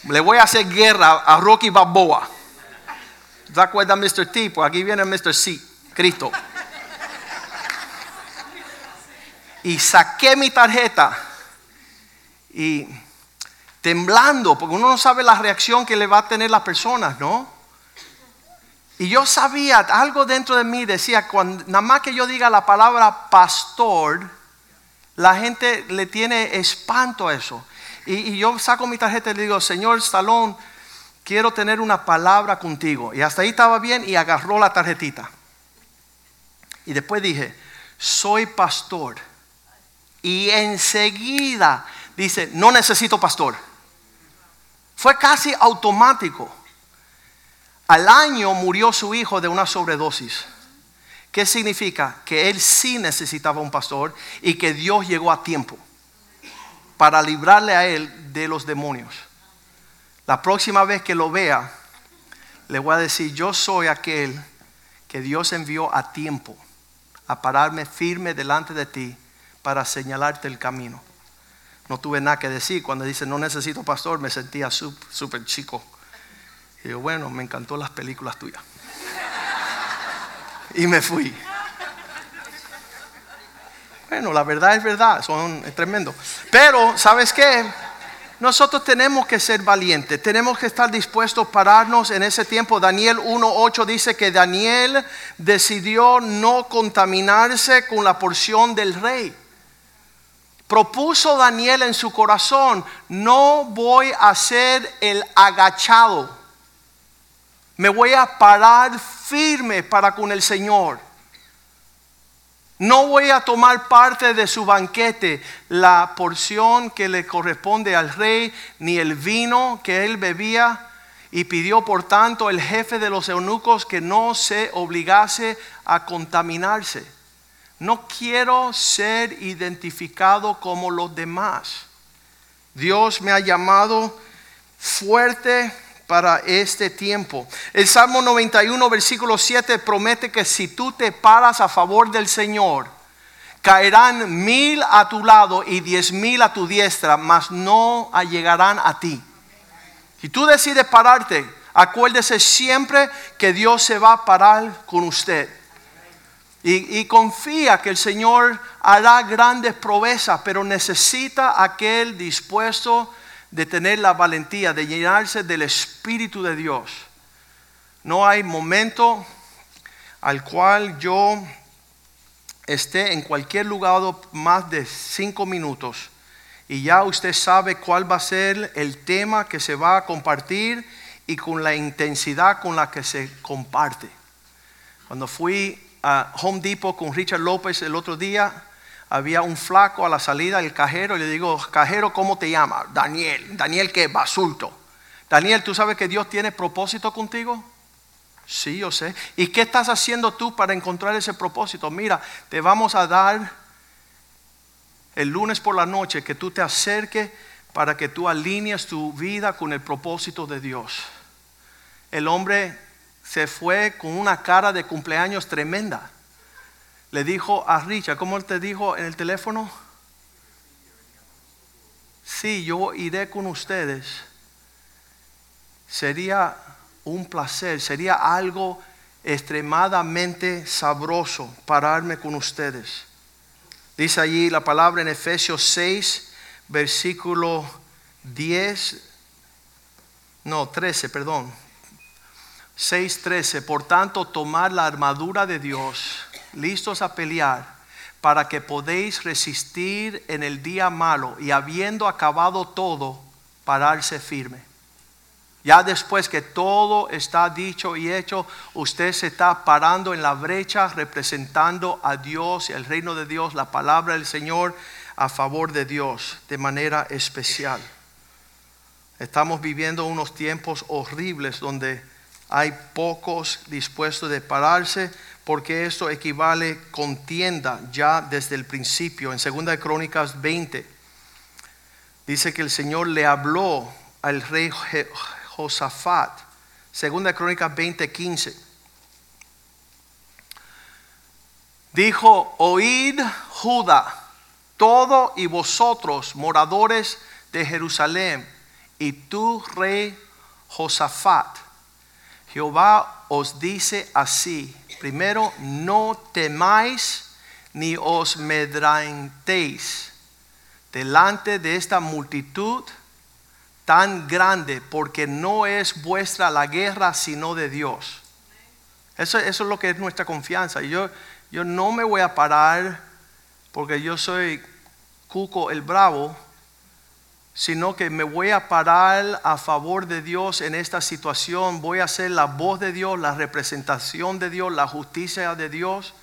Le voy a hacer guerra a Rocky Balboa. ¿Te acuerdas Mr. T? Pues aquí viene Mr. C, Cristo. Y saqué mi tarjeta y temblando, porque uno no sabe la reacción que le va a tener las personas, ¿no? Y yo sabía, algo dentro de mí decía, cuando, nada más que yo diga la palabra pastor, la gente le tiene espanto a eso. Y, yo saco mi tarjeta y le digo, Señor Salón, quiero tener una palabra contigo. Y hasta ahí estaba bien y agarró la tarjetita. Y después dije, soy pastor. Y enseguida dice, no necesito pastor. Fue casi automático. Al año murió su hijo de una sobredosis. ¿Qué significa? Que él sí necesitaba un pastor y que Dios llegó a tiempo para librarle a él de los demonios. La próxima vez que lo vea, le voy a decir, yo soy aquel que Dios envió a tiempo a pararme firme delante de ti para señalarte el camino. No tuve nada que decir. Cuando dice no necesito pastor, me sentía súper chico. Y yo, bueno, me encantó las películas tuyas. y me fui. Bueno, la verdad es verdad, son tremendo. Pero, ¿sabes qué? Nosotros tenemos que ser valientes, tenemos que estar dispuestos a pararnos en ese tiempo. Daniel 1.8 dice que Daniel decidió no contaminarse con la porción del rey. Propuso Daniel en su corazón, no voy a ser el agachado, me voy a parar firme para con el Señor. No voy a tomar parte de su banquete, la porción que le corresponde al rey, ni el vino que él bebía. Y pidió por tanto el jefe de los eunucos que no se obligase a contaminarse. No quiero ser identificado como los demás. Dios me ha llamado fuerte para este tiempo. El Salmo 91, versículo 7 promete que si tú te paras a favor del Señor, caerán mil a tu lado y diez mil a tu diestra, mas no llegarán a ti. Si tú decides pararte, acuérdese siempre que Dios se va a parar con usted. Y, y, confía que el Señor hará grandes proezas, pero necesita aquel dispuesto de tener la valentía de llenarse del Espíritu de Dios. No hay momento al cual yo esté en cualquier lugar más de cinco minutos y ya usted sabe cuál va a ser el tema que se va a compartir y con la intensidad con la que se comparte. Cuando fui a Home Depot con Richard López el otro día, había un flaco a la salida del cajero y le digo, cajero, ¿cómo te llama? Daniel. Daniel qué? Basulto. Daniel, ¿tú sabes que Dios tiene propósito contigo? Sí, yo sé. ¿Y qué estás haciendo tú para encontrar ese propósito? Mira, te vamos a dar el lunes por la noche que tú te acerques para que tú alinees tu vida con el propósito de Dios. El hombre se fue con una cara de cumpleaños tremenda le dijo a Richard, ¿cómo te dijo en el teléfono? Sí, yo iré con ustedes. Sería un placer, sería algo extremadamente sabroso pararme con ustedes. Dice allí la palabra en Efesios 6, versículo 10, no, 13, perdón. 6, 13. Por tanto, tomar la armadura de Dios listos a pelear, para que podéis resistir en el día malo y habiendo acabado todo, pararse firme. Ya después que todo está dicho y hecho, usted se está parando en la brecha representando a Dios y al reino de Dios, la palabra del Señor a favor de Dios de manera especial. Estamos viviendo unos tiempos horribles donde hay pocos dispuestos de pararse porque esto equivale contienda ya desde el principio. En 2 Crónicas 20 dice que el Señor le habló al rey Josafat. 2 Crónicas 20, 15. Dijo, oíd Judá, todo y vosotros, moradores de Jerusalén, y tú, rey Josafat, Jehová os dice así, Primero, no temáis ni os medrantéis delante de esta multitud tan grande, porque no es vuestra la guerra, sino de Dios. Eso, es lo que es nuestra confianza. Yo, yo no me voy a parar porque yo soy Cuco el Bravo sino que me voy a parar a favor de Dios en esta situación, voy a ser la voz de Dios, la representación de Dios, la justicia de Dios.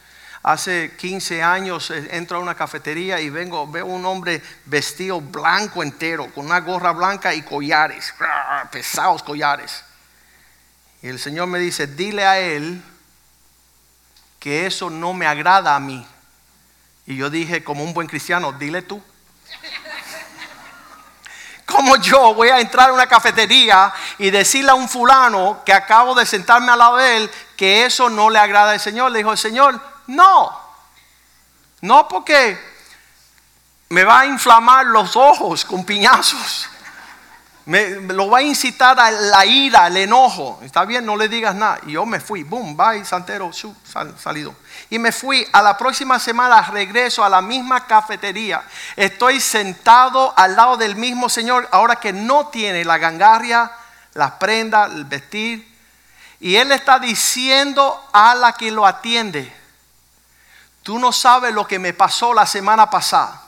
Hace 15 años eh, entro a una cafetería y vengo, veo un hombre vestido blanco entero, con una gorra blanca y collares, pesados collares. Y el Señor me dice, dile a él que eso no me agrada a mí. Y yo dije, como un buen cristiano, dile tú. ¿Cómo yo voy a entrar a una cafetería y decirle a un fulano que acabo de sentarme al lado de él que eso no le agrada al Señor? Le dijo el Señor, no, No porque me va a inflamar los ojos con piñazos. Me, lo va a incitar a la ira, al enojo. Está bien, no le digas nada. Y yo me fui, boom, bye, santero, salido. Y me fui. A la próxima semana regreso a la misma cafetería. Estoy sentado al lado del mismo Señor, ahora que no tiene la gangarria, las prendas, el vestir. Y Él está diciendo a la que lo atiende, tú no sabes lo que me pasó la semana pasada.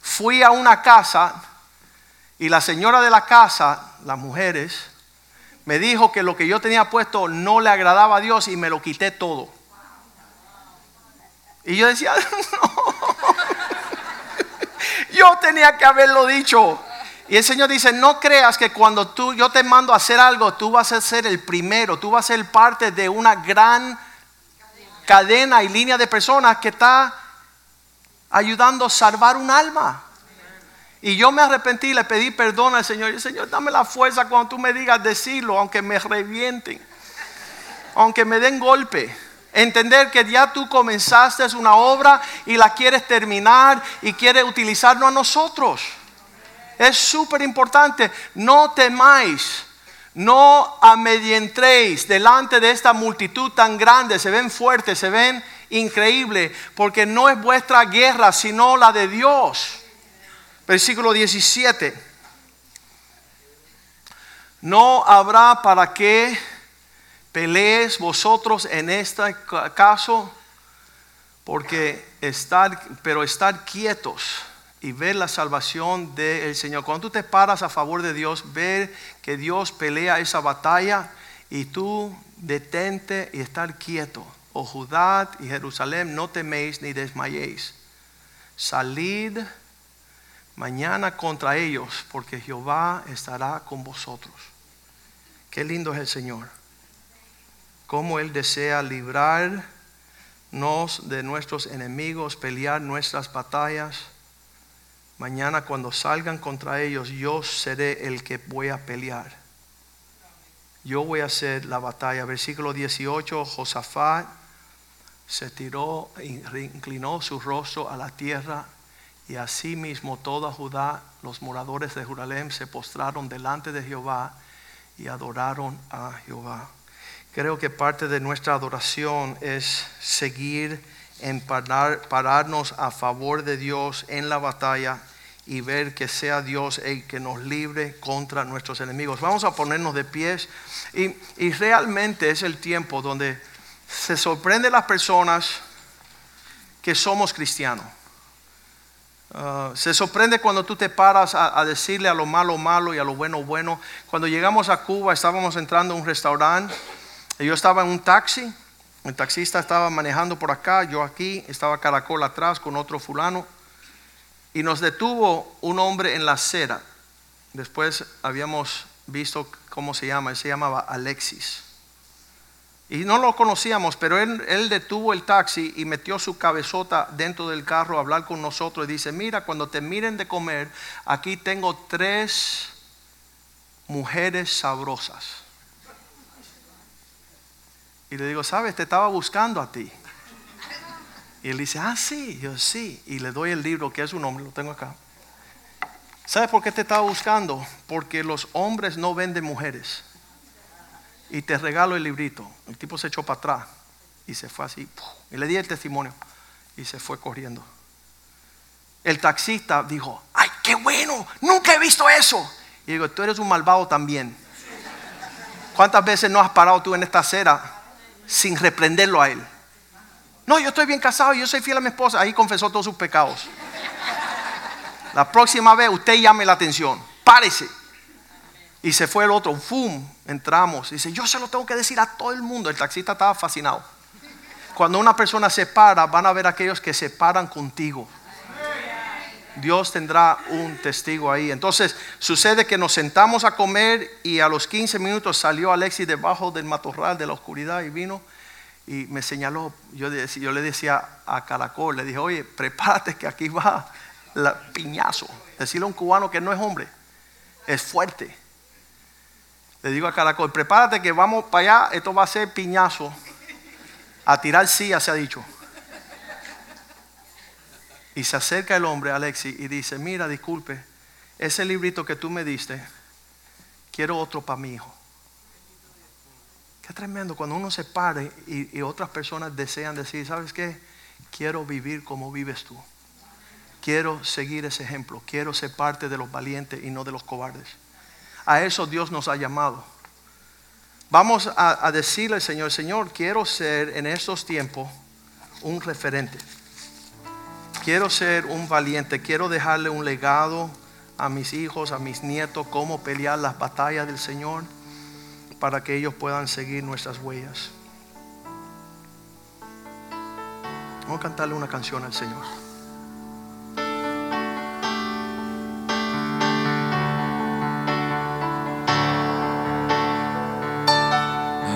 Fui a una casa y la señora de la casa, las mujeres, me dijo que lo que yo tenía puesto no le agradaba a Dios y me lo quité todo. Y yo decía, no, yo tenía que haberlo dicho. Y el Señor dice, no creas que cuando tú, yo te mando a hacer algo, tú vas a ser el primero, tú vas a ser parte de una gran cadena y línea de personas que está ayudando a salvar un alma. Y yo me arrepentí, le pedí perdón al Señor. Y Señor, dame la fuerza cuando tú me digas decirlo, aunque me revienten, aunque me den golpe. Entender que ya tú comenzaste una obra y la quieres terminar y quieres utilizarlo a nosotros. Es súper importante. No temáis, no amedientréis delante de esta multitud tan grande. Se ven fuertes, se ven increíbles, porque no es vuestra guerra, sino la de Dios. Versículo 17. No habrá para qué pelees vosotros en este caso, porque estar, pero estar quietos y ver la salvación del Señor. Cuando tú te paras a favor de Dios, ver que Dios pelea esa batalla y tú detente y estar quieto. Oh Judá y Jerusalén, no teméis ni desmayéis. Salid mañana contra ellos, porque Jehová estará con vosotros. Qué lindo es el Señor. Cómo Él desea librarnos de nuestros enemigos, pelear nuestras batallas. Mañana cuando salgan contra ellos, yo seré el que voy a pelear. Yo voy a hacer la batalla. Versículo 18, Josafat se tiró, inclinó su rostro a la tierra y asimismo toda Judá, los moradores de Jerusalén, se postraron delante de Jehová y adoraron a Jehová. Creo que parte de nuestra adoración es seguir en pararnos a favor de Dios en la batalla y ver que sea Dios el que nos libre contra nuestros enemigos. Vamos a ponernos de pies y, y realmente es el tiempo donde se sorprende las personas que somos cristianos. Ah, se sorprende cuando tú te paras a, decirle a lo malo malo y a lo bueno bueno. Cuando llegamos a Cuba estábamos entrando a un restaurante yo estaba en un taxi. El taxista estaba manejando por acá, yo aquí, estaba Caracol atrás con otro fulano. Y nos detuvo un hombre en la acera. Después habíamos visto cómo se llama, él se llamaba Alexis. Y no lo conocíamos, pero él, detuvo el taxi y metió su cabezota dentro del carro a hablar con nosotros y dice, mira, cuando te miren de comer, aquí tengo tres mujeres sabrosas. Y le digo, sabes, te estaba buscando a ti. Y él dice, ah, sí, yo sí. Y le doy el libro, que es un hombre, lo tengo acá. ¿Sabes por qué te estaba buscando? Porque los hombres no venden mujeres y te regalo el librito. El tipo se echó para atrás y se fue así. Y le di el testimonio y se fue corriendo. El taxista dijo, ay, qué bueno, nunca he visto eso. Y digo, tú eres un malvado también. ¿Cuántas veces no has parado tú en esta acera sin reprenderlo a él? No, yo estoy bien casado, yo soy fiel a mi esposa. Ahí confesó todos sus pecados. La próxima vez usted llame la atención. Párese. Y se fue el otro, ¡fum! Entramos. Dice, yo se lo tengo que decir a todo el mundo. El taxista estaba fascinado. Cuando una persona se para, van a ver aquellos que se paran contigo. Dios tendrá un testigo ahí. Entonces sucede que nos sentamos a comer y a los 15 minutos salió Alexis debajo del matorral de la oscuridad y vino y me señaló. Yo, le decía a Caracol, le dije, oye, prepárate que aquí va la piñazo. Decirle a un cubano que no es hombre, es fuerte. Le digo a Caracol, prepárate que vamos para allá, esto va a ser piñazo. A tirar silla se ha dicho. Y se acerca el hombre, Alexi, y dice, mira, disculpe, ese librito que tú me diste, quiero otro para mi hijo. Qué tremendo cuando uno se pare y, otras personas desean decir, ¿sabes qué? Quiero vivir como vives tú. Quiero seguir ese ejemplo. Quiero ser parte de los valientes y no de los cobardes. A eso Dios nos ha llamado. Vamos a, a decirle al Señor, Señor, quiero ser en estos tiempos un referente. Quiero ser un valiente. Quiero dejarle un legado a mis hijos, a mis nietos, cómo pelear las batallas del Señor para que ellos puedan seguir nuestras huellas. Vamos a cantarle una canción al Señor.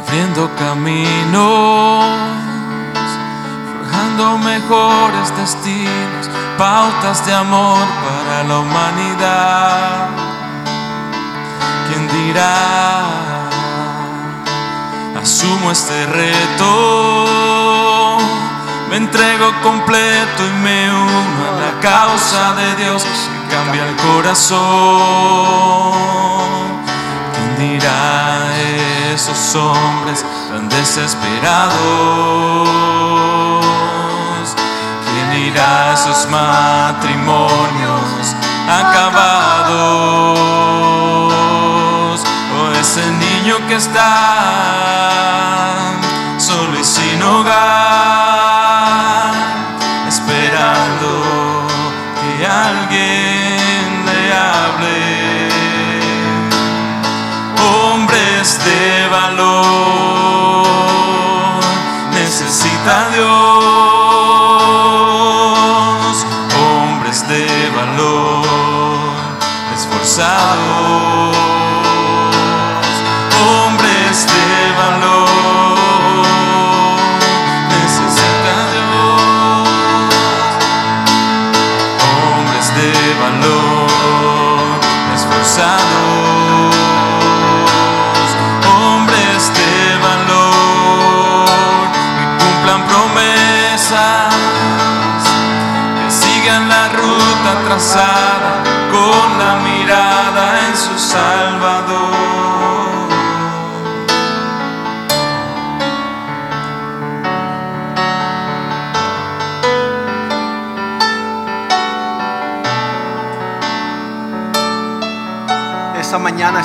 abriendo caminos, mejores destinos, pautas de amor para la humanidad. ¿Quién dirá? Asumo este reto, me entrego completo y me uno a la causa de Dios que cambia el corazón. ¿Quién dirá esos hombres tan desesperados? ¿Quién irá a esos matrimonios acabados? O ese niño que está solo y sin hogar, esperando que alguien le hable hombres de valor,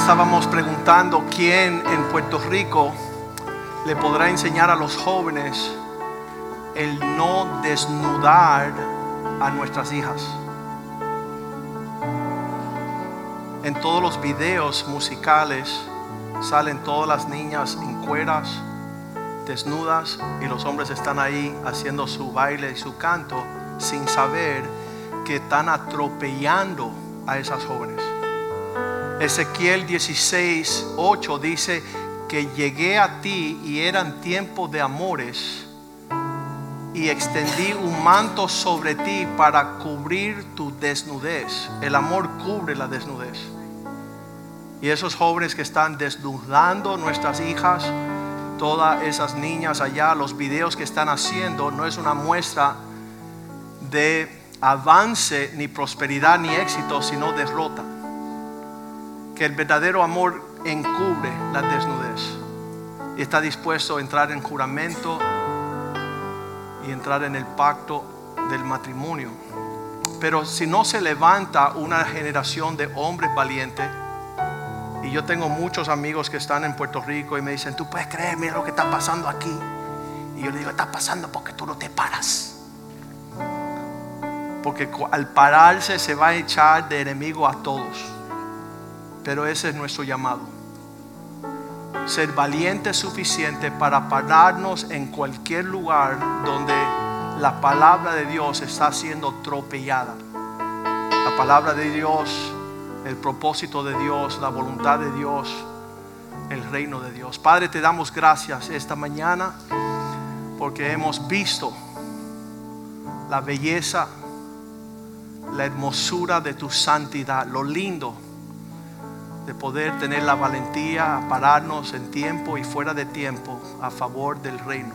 estábamos preguntando quién en Puerto Rico le podrá enseñar a los jóvenes el no desnudar a nuestras hijas. En todos los videos musicales salen todas las niñas en cueras, desnudas, y los hombres están ahí haciendo su baile y su canto sin saber que están atropellando a esas jóvenes. Ezequiel 16, 8 dice que llegué a ti y eran tiempos de amores y extendí un manto sobre ti para cubrir tu desnudez. El amor cubre la desnudez. Y esos jóvenes que están desnudando nuestras hijas, todas esas niñas allá, los videos que están haciendo, no es una muestra de avance, ni prosperidad, ni éxito, sino derrota que el verdadero amor encubre la desnudez y está dispuesto a entrar en juramento y entrar en el pacto del matrimonio. Pero si no se levanta una generación de hombres valientes, y yo tengo muchos amigos que están en Puerto Rico y me dicen, tú puedes creer, mira lo que está pasando aquí. Y yo le digo, está pasando porque tú no te paras. Porque al pararse se va a echar de enemigo a todos. Pero ese es nuestro llamado. Ser valiente suficiente para pararnos en cualquier lugar donde la palabra de Dios está siendo atropellada. La palabra de Dios, el propósito de Dios, la voluntad de Dios, el reino de Dios. Padre, te damos gracias esta mañana porque hemos visto la belleza, la hermosura de tu santidad, lo lindo de poder tener la valentía a pararnos en tiempo y fuera de tiempo a favor del reino.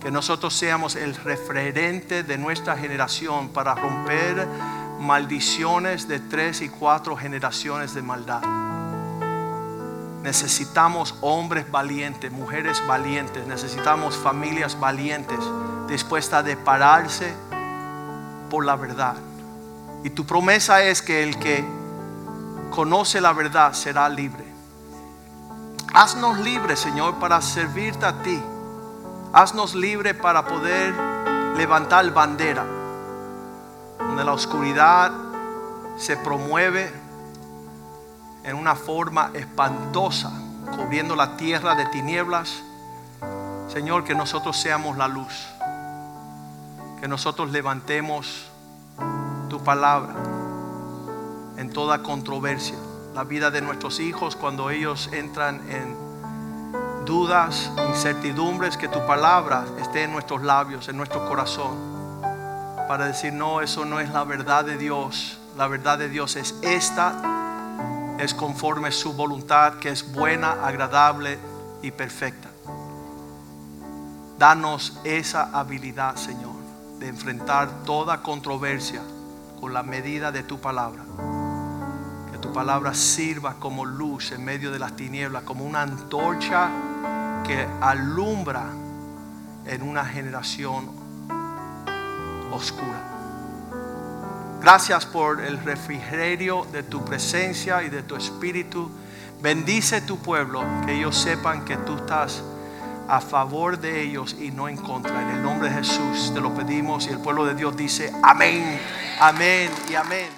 Que nosotros seamos el referente de nuestra generación para romper maldiciones de tres y cuatro generaciones de maldad. Necesitamos hombres valientes, mujeres valientes, necesitamos familias valientes dispuestas de pararse por la verdad. Y tu promesa es que el que conoce la verdad será libre. Haznos libres, Señor, para servirte a ti. Haznos libres para poder levantar bandera. Donde la oscuridad se promueve en una forma espantosa, cubriendo la tierra de tinieblas. Señor, que nosotros seamos la luz. Que nosotros levantemos tu palabra en toda controversia. La vida de nuestros hijos cuando ellos entran en dudas, incertidumbres, que tu palabra esté en nuestros labios, en nuestro corazón, para decir, no, eso no es la verdad de Dios. La verdad de Dios es esta, es conforme su voluntad, que es buena, agradable y perfecta. Danos esa habilidad, Señor, de enfrentar toda controversia con la medida de tu palabra. Tu palabra sirva como luz en medio de las tinieblas, como una antorcha que alumbra en una generación oscura. Gracias por el refrigerio de tu presencia y de tu espíritu. Bendice tu pueblo, que ellos sepan que tú estás a favor de ellos y no en contra. En el nombre de Jesús te lo pedimos y el pueblo de Dios dice amén, amén y amén.